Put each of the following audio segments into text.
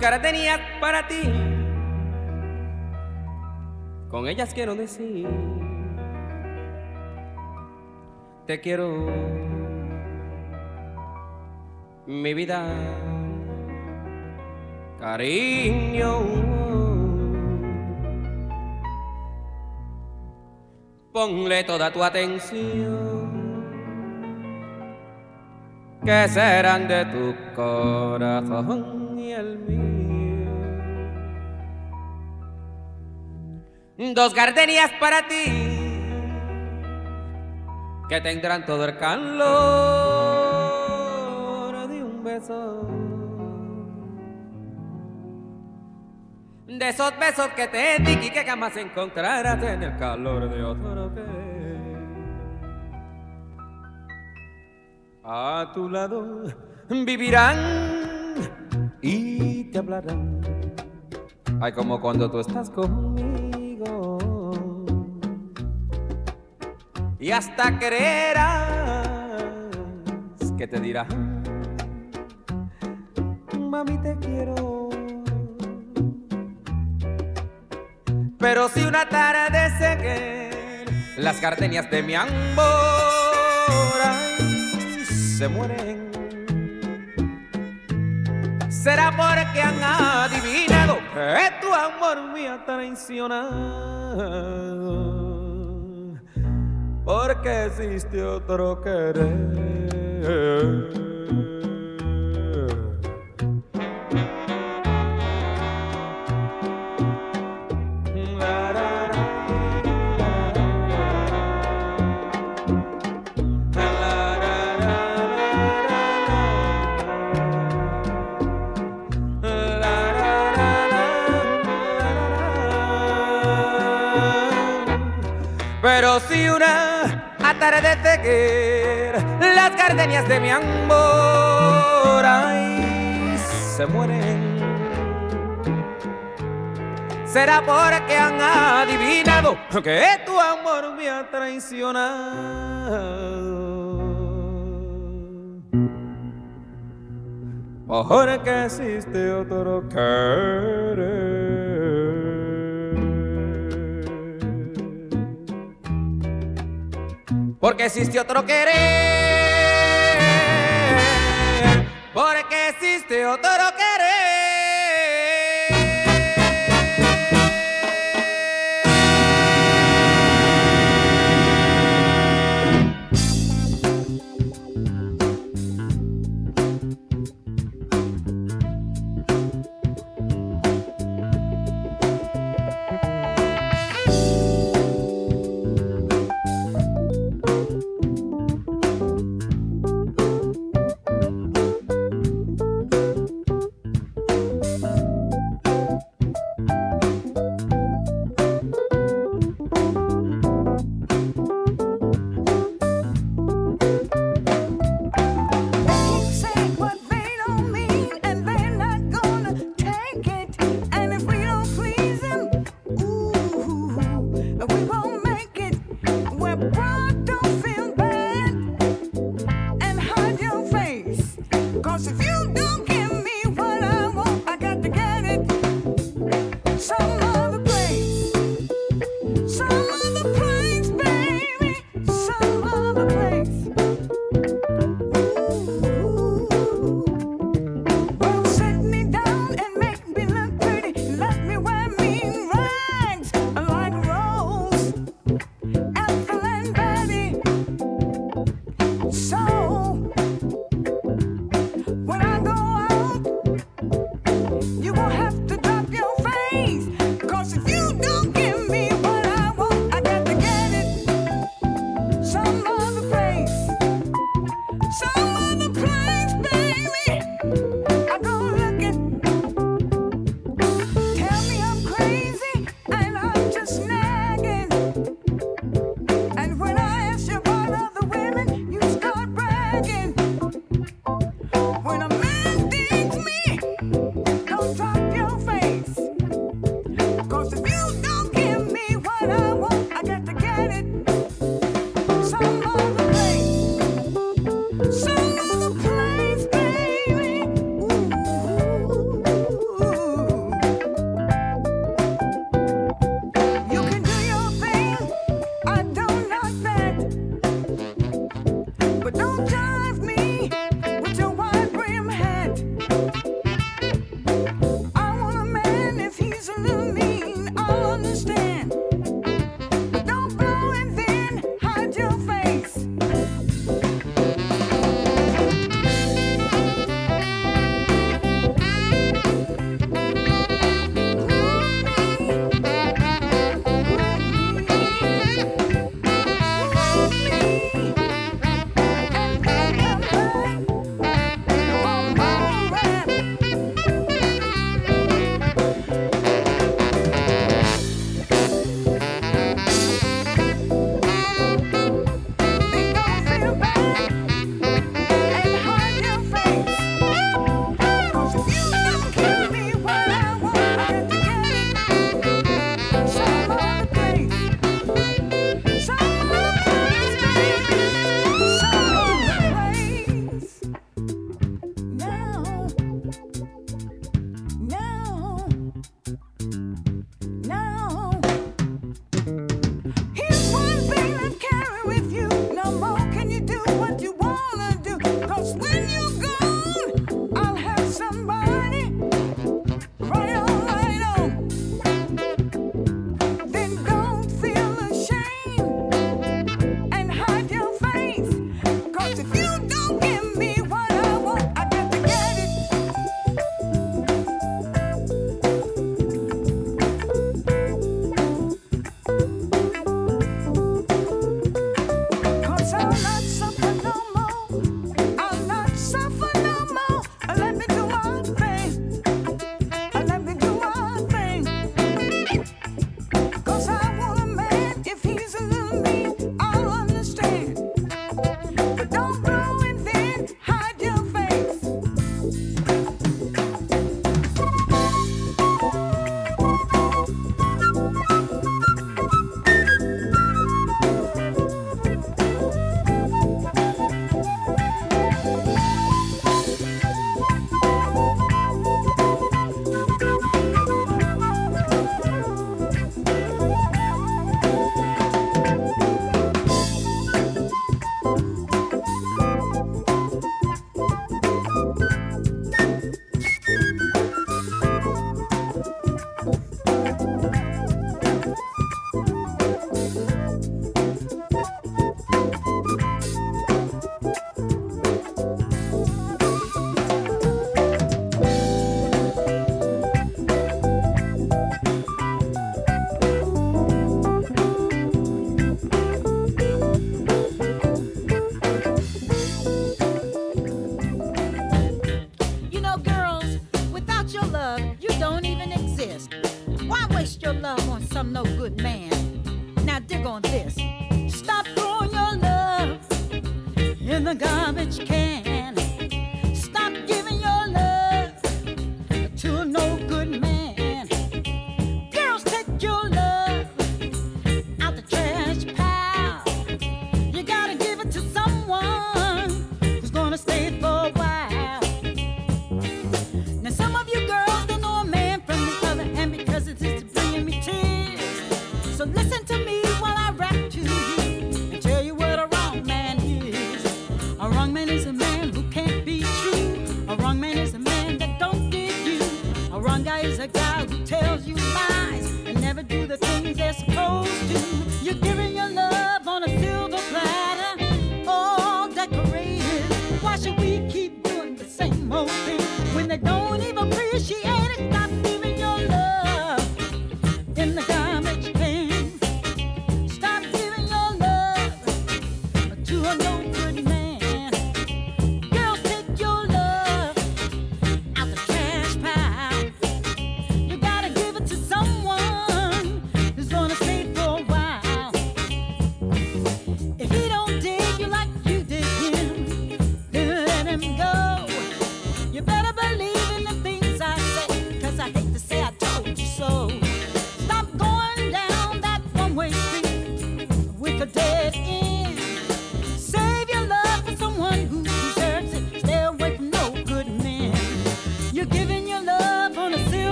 dos tenías para ti. Con ellas quiero decir, te quiero, mi vida, cariño. Ponle toda tu atención que serán de tu corazón y el mío. Dos gardenias para ti que tendrán todo el calor de un beso. De esos besos que te di y que jamás encontrarás en el calor de otro a tu lado vivirán y te hablarán. Ay, como cuando tú estás conmigo. Y hasta creerás que te dirán, mami te quiero. Pero si una tarde se las gardenias de mi amor se mueren. Será porque han adivinado que tu amor me ha traicionado, porque existe otro querer. Una atardece que las gardenias de mi amor ay, se mueren, será porque han adivinado que tu amor me ha traicionado. Porque existe otro querer. Porque existe otro querer. Porque existe otro querer.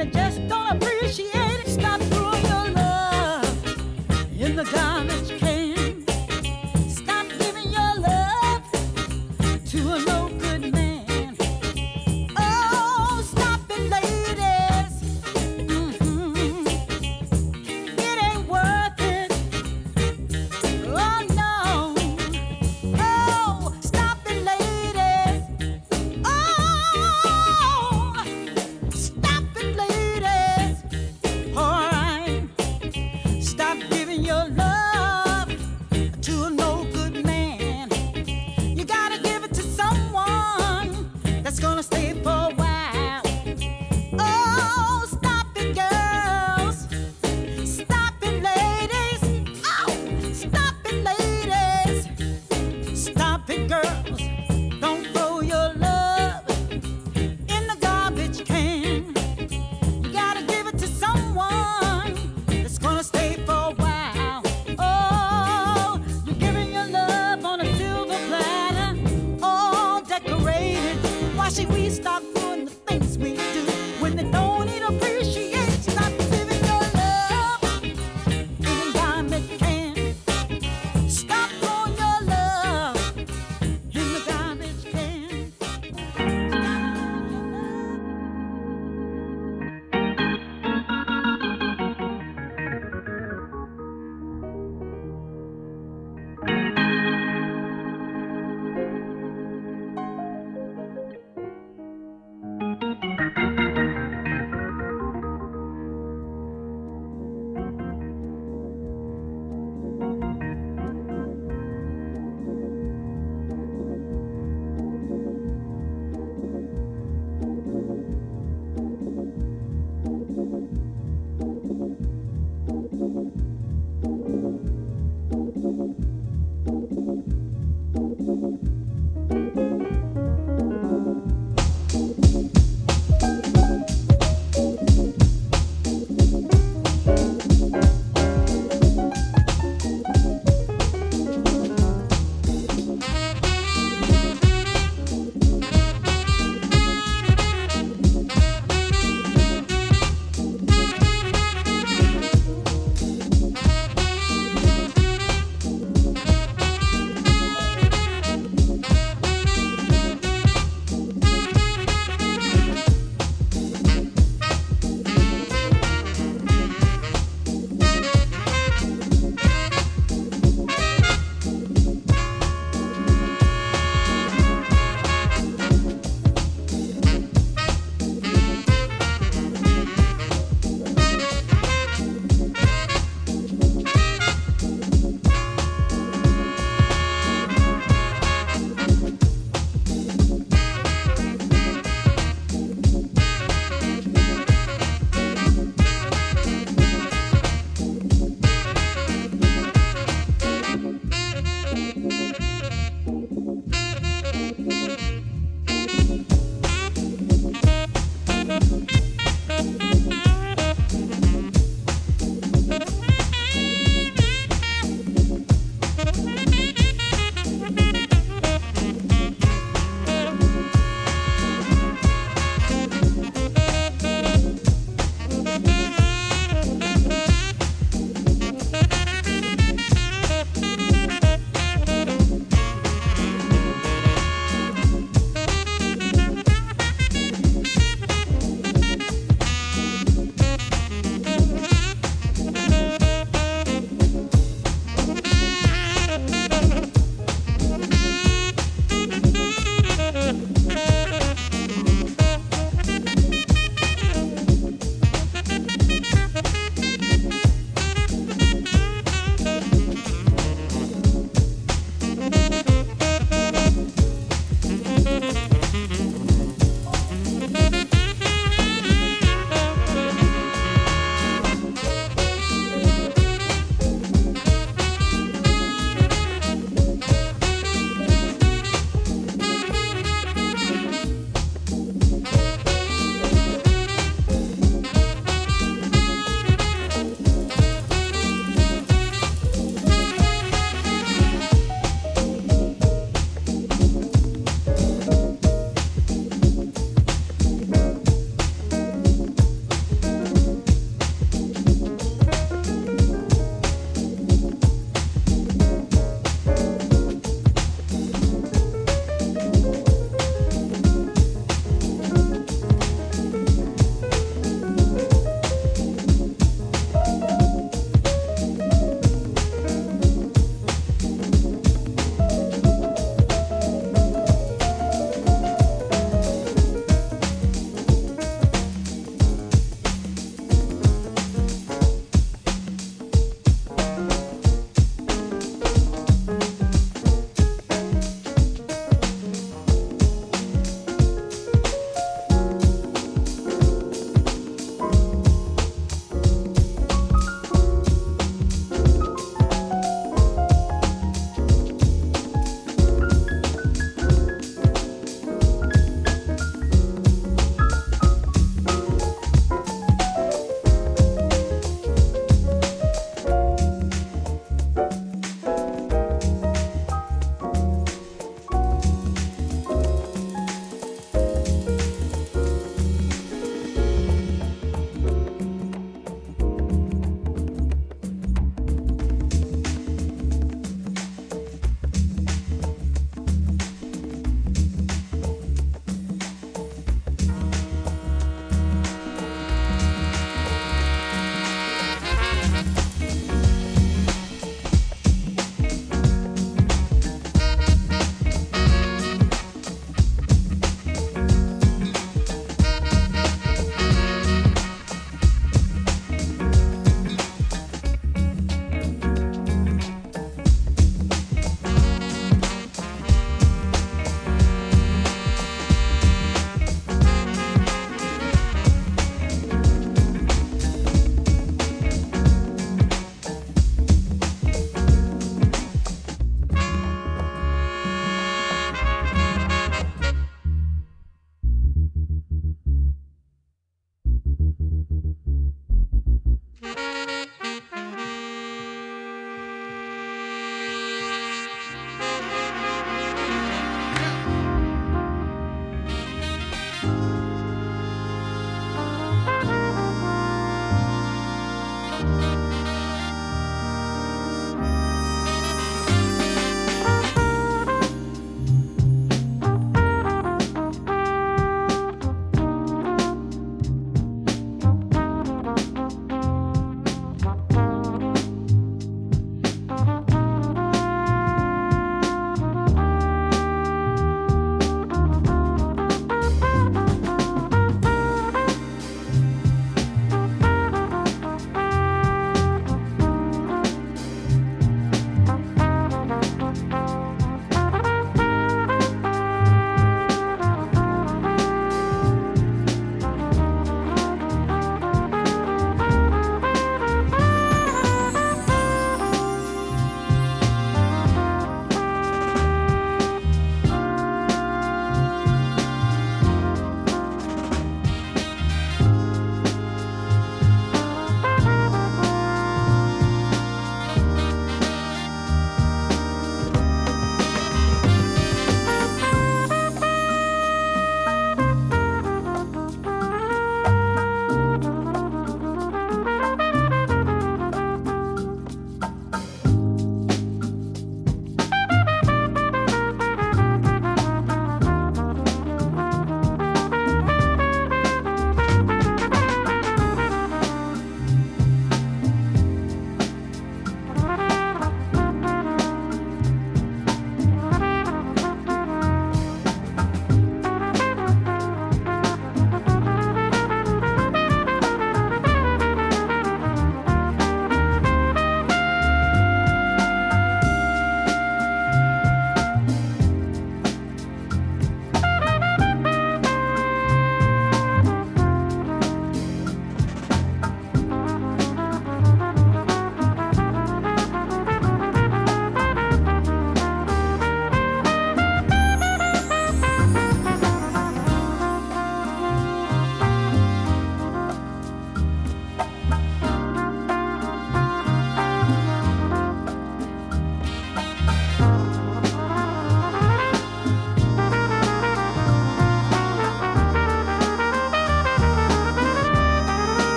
I just don't appreciate it. Stop throwing your love in the garbage.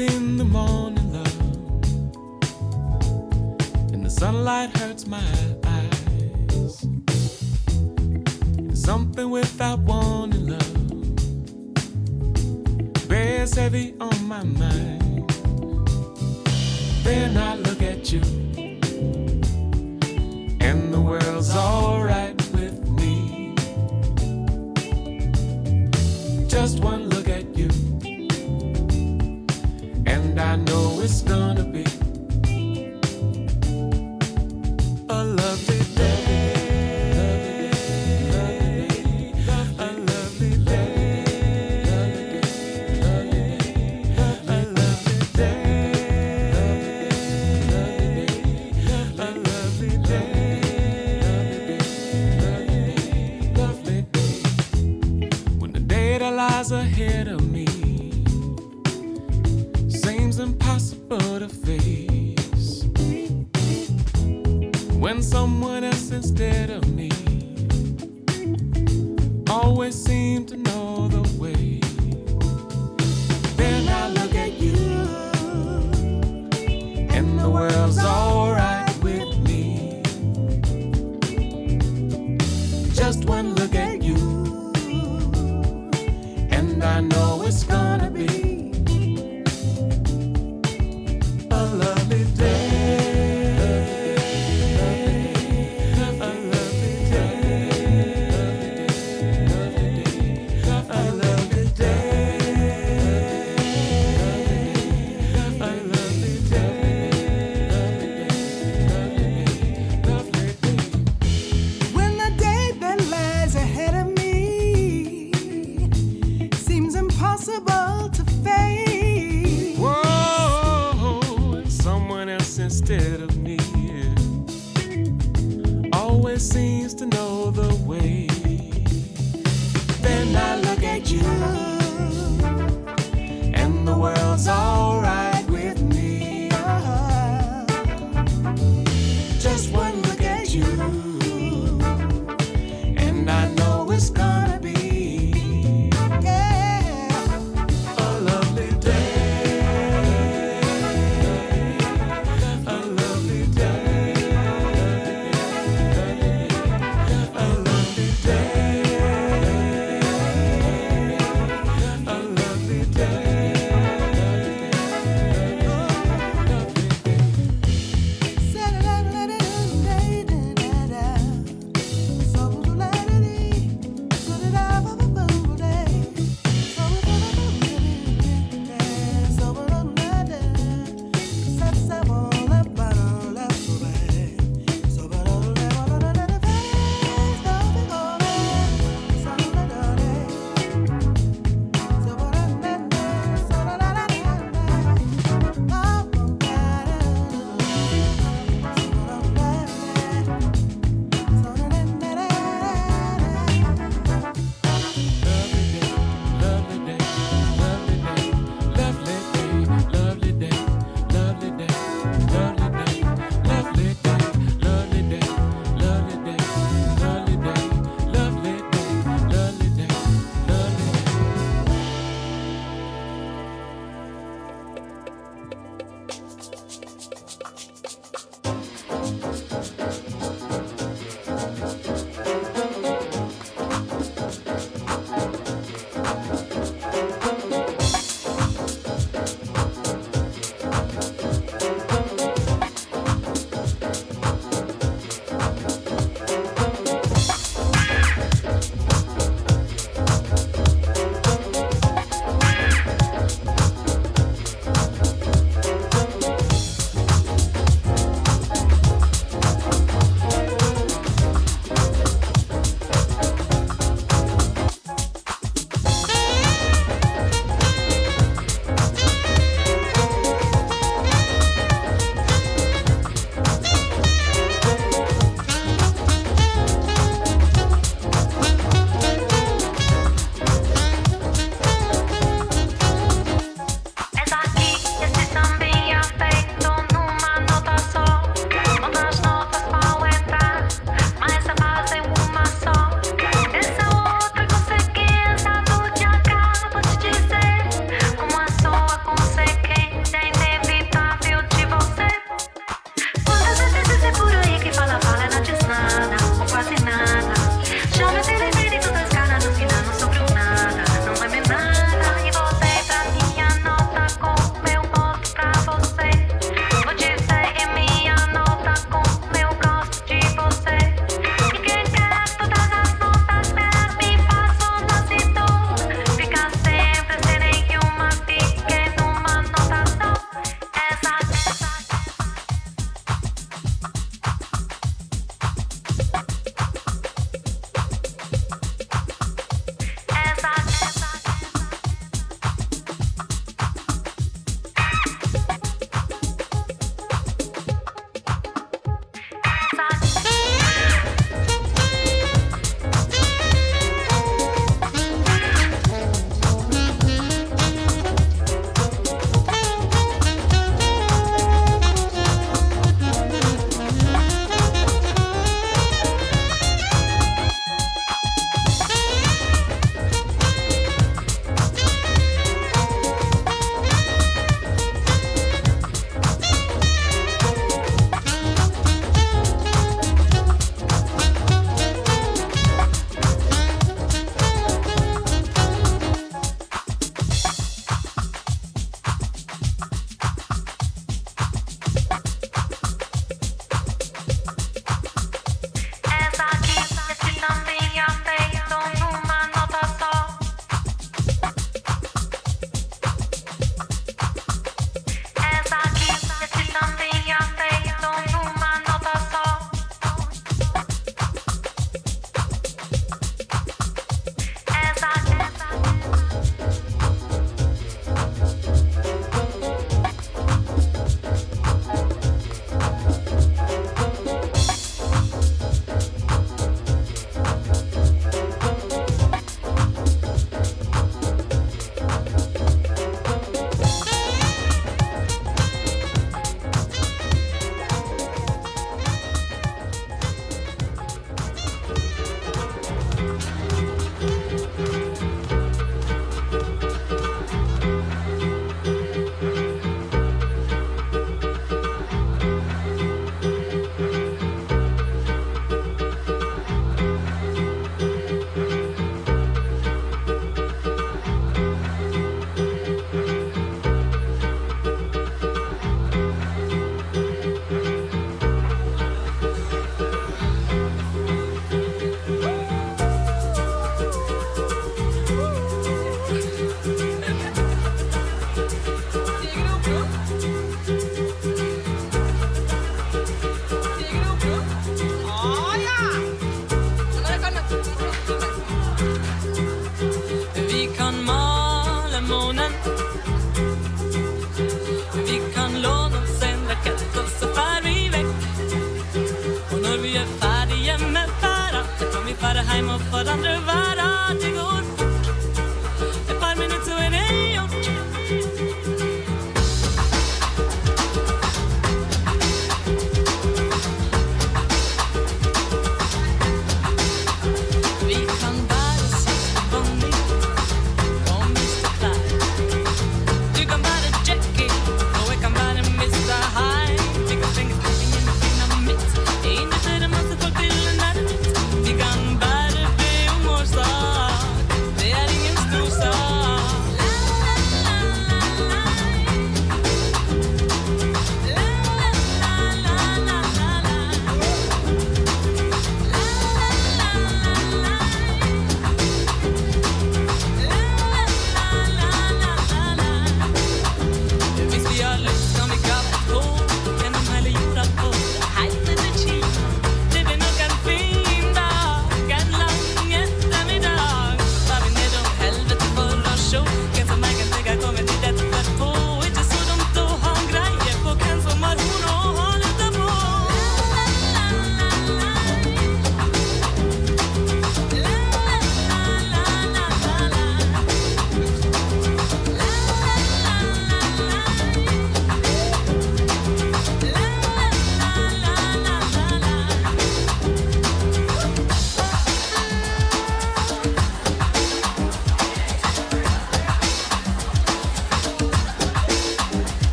in the morning, love, and the sunlight hurts my eyes. Something without warning, love, bears heavy on my mind. Then I look at you, and the world's alright with me. Just one. it's gonna be. instead of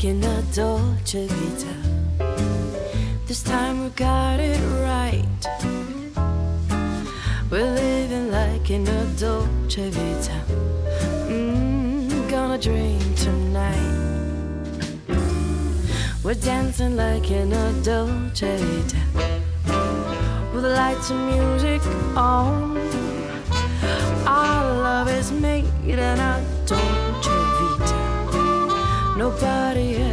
drinking a Dolce Vita. This time we got it right. We're living like in a Dolce Vita. Mm, gonna dream tonight. We're dancing like in a Dolce Vita. With the lights and music on. Our love is made in a nobody else.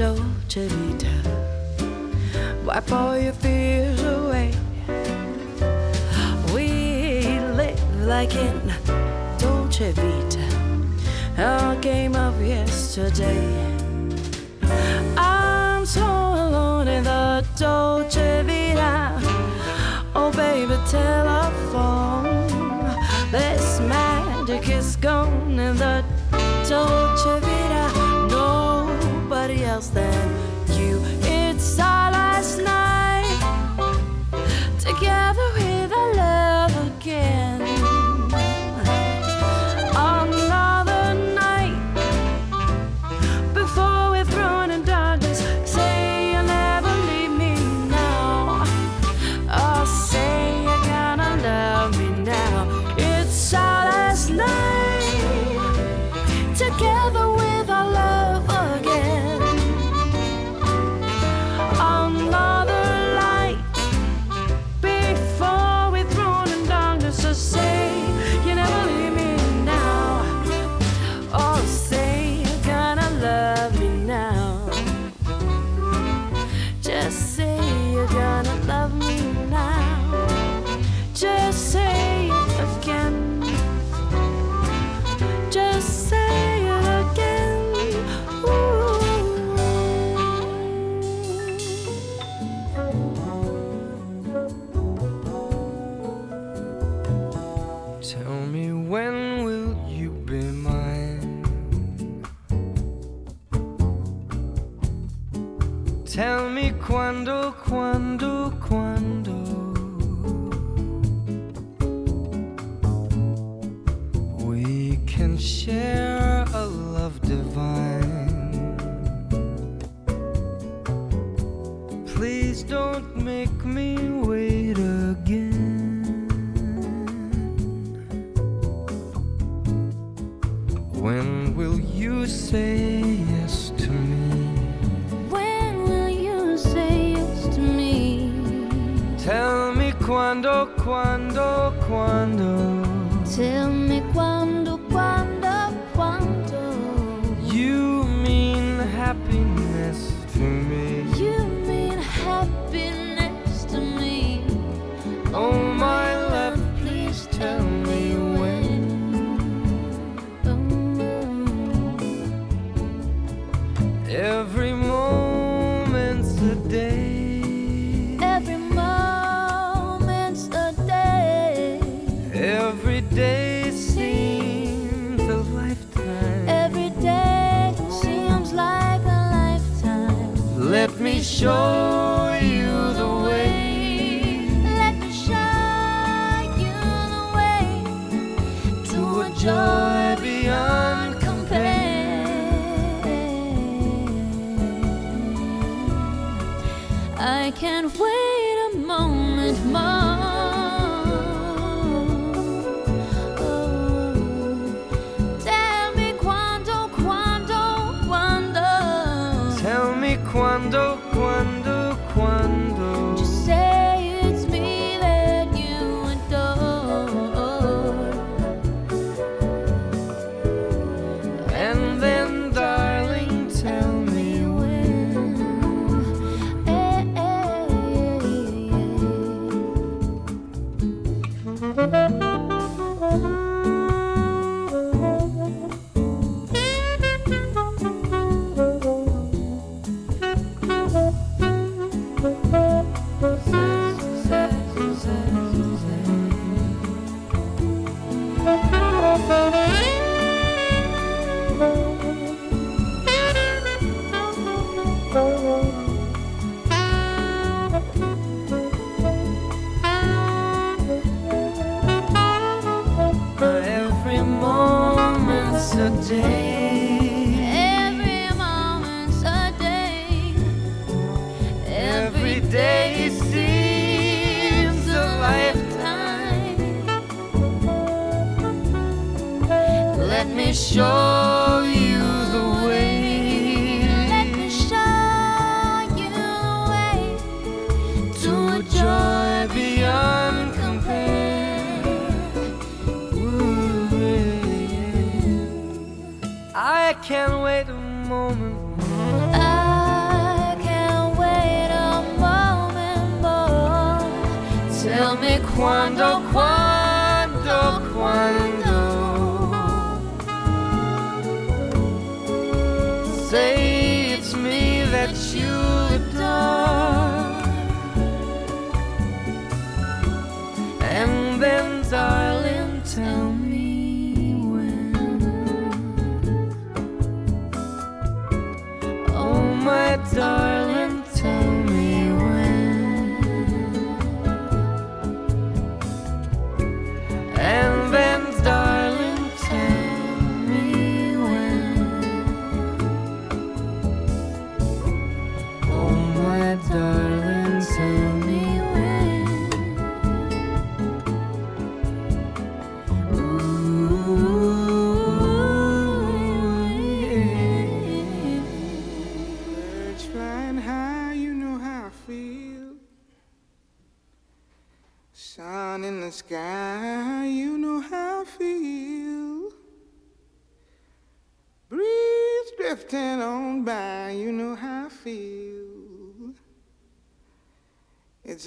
Dolce Vita. Wipe all your fears away. We live like in Dolce Vita. Our game of yesterday. I'm so alone in the Dolce Vita. Oh, baby, telephone. This magic is gone in the gonna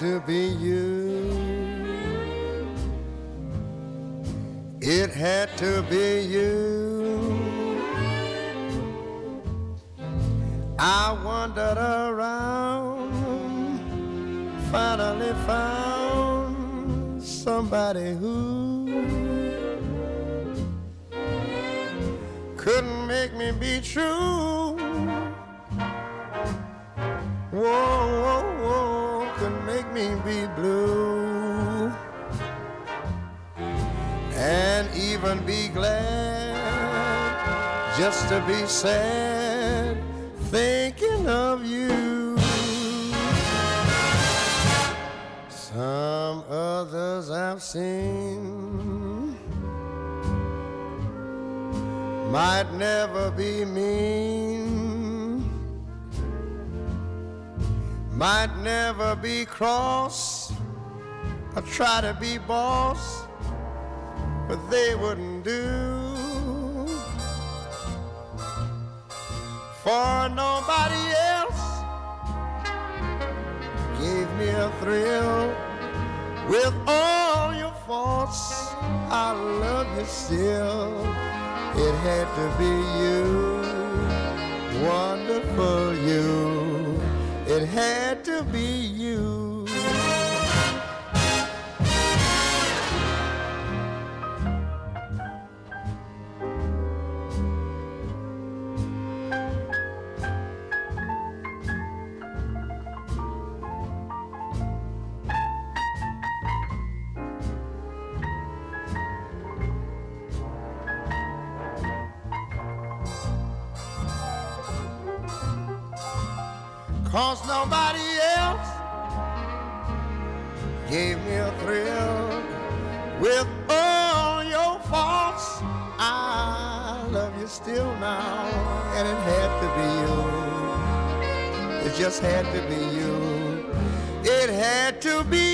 to be you. Be sad thinking of you. Some others I've seen might never be mean, might never be cross, or try to be boss, but they wouldn't do. For nobody else gave me a thrill. With all your faults, I love you still. It had to be you, wonderful you. It had to be you. Cause nobody else gave me a thrill. With all your faults, I love you still now. And it had to be you. It just had to be you. It had to be